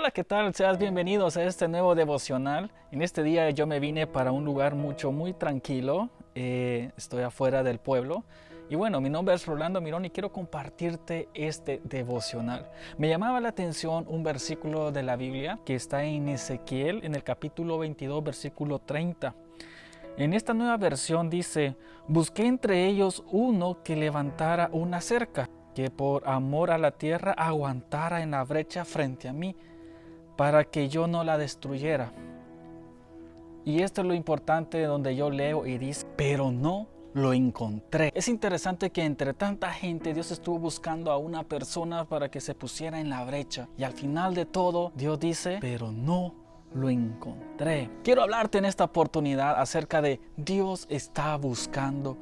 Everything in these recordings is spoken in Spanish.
Hola, ¿qué tal? Seas bienvenidos a este nuevo devocional. En este día yo me vine para un lugar mucho, muy tranquilo. Eh, estoy afuera del pueblo. Y bueno, mi nombre es Rolando Mirón y quiero compartirte este devocional. Me llamaba la atención un versículo de la Biblia que está en Ezequiel, en el capítulo 22, versículo 30. En esta nueva versión dice, busqué entre ellos uno que levantara una cerca, que por amor a la tierra aguantara en la brecha frente a mí para que yo no la destruyera. Y esto es lo importante donde yo leo y dice, pero no lo encontré. Es interesante que entre tanta gente Dios estuvo buscando a una persona para que se pusiera en la brecha. Y al final de todo Dios dice, pero no lo encontré. Quiero hablarte en esta oportunidad acerca de Dios está buscando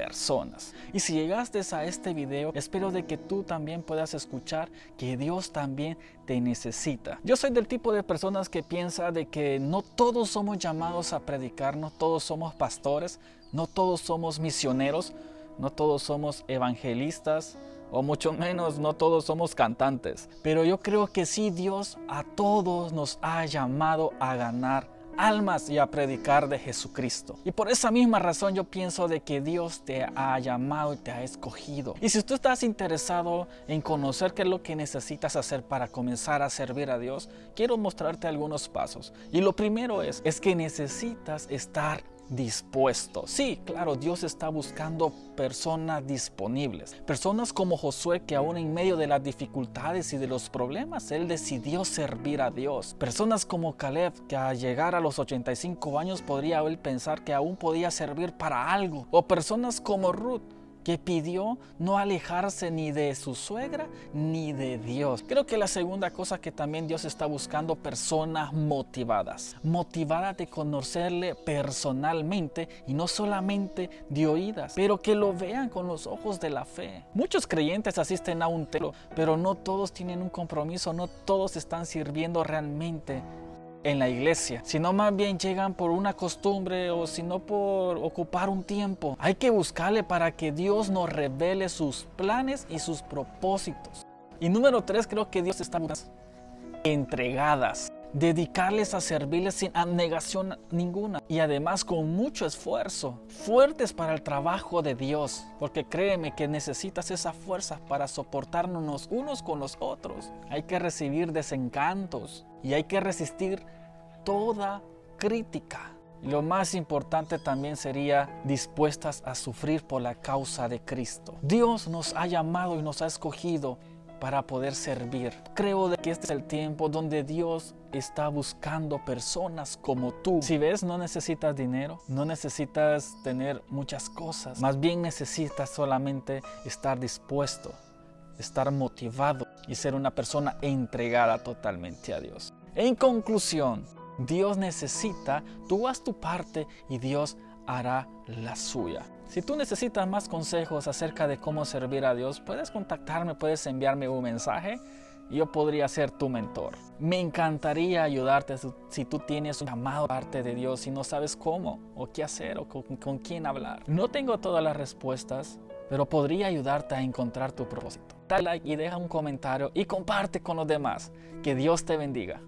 personas. Y si llegaste a este video, espero de que tú también puedas escuchar que Dios también te necesita. Yo soy del tipo de personas que piensa de que no todos somos llamados a predicar, no todos somos pastores, no todos somos misioneros, no todos somos evangelistas, o mucho menos no todos somos cantantes. Pero yo creo que sí Dios a todos nos ha llamado a ganar almas y a predicar de Jesucristo. Y por esa misma razón yo pienso de que Dios te ha llamado y te ha escogido. Y si tú estás interesado en conocer qué es lo que necesitas hacer para comenzar a servir a Dios, quiero mostrarte algunos pasos. Y lo primero es, es que necesitas estar dispuesto. Sí, claro, Dios está buscando personas disponibles. Personas como Josué que aún en medio de las dificultades y de los problemas, él decidió servir a Dios. Personas como Caleb que al llegar a los 85 años podría él pensar que aún podía servir para algo. O personas como Ruth que pidió no alejarse ni de su suegra ni de Dios. Creo que la segunda cosa que también Dios está buscando, personas motivadas, motivadas de conocerle personalmente y no solamente de oídas, pero que lo vean con los ojos de la fe. Muchos creyentes asisten a un templo, pero no todos tienen un compromiso, no todos están sirviendo realmente en la iglesia, sino más bien llegan por una costumbre o sino por ocupar un tiempo. Hay que buscarle para que Dios nos revele sus planes y sus propósitos. Y número tres, creo que Dios está entregadas, dedicarles a servirles sin abnegación ninguna y además con mucho esfuerzo, fuertes para el trabajo de Dios, porque créeme que necesitas esa fuerza para soportarnos unos con los otros. Hay que recibir desencantos y hay que resistir toda crítica. Lo más importante también sería dispuestas a sufrir por la causa de Cristo. Dios nos ha llamado y nos ha escogido para poder servir. Creo de que este es el tiempo donde Dios está buscando personas como tú. Si ves, no necesitas dinero, no necesitas tener muchas cosas, más bien necesitas solamente estar dispuesto, estar motivado y ser una persona entregada totalmente a Dios. En conclusión, Dios necesita, tú haz tu parte y Dios hará la suya. Si tú necesitas más consejos acerca de cómo servir a Dios, puedes contactarme, puedes enviarme un mensaje yo podría ser tu mentor. Me encantaría ayudarte si tú tienes un llamado parte de Dios y no sabes cómo o qué hacer o con, con quién hablar. No tengo todas las respuestas, pero podría ayudarte a encontrar tu propósito. Dale like y deja un comentario y comparte con los demás. Que Dios te bendiga.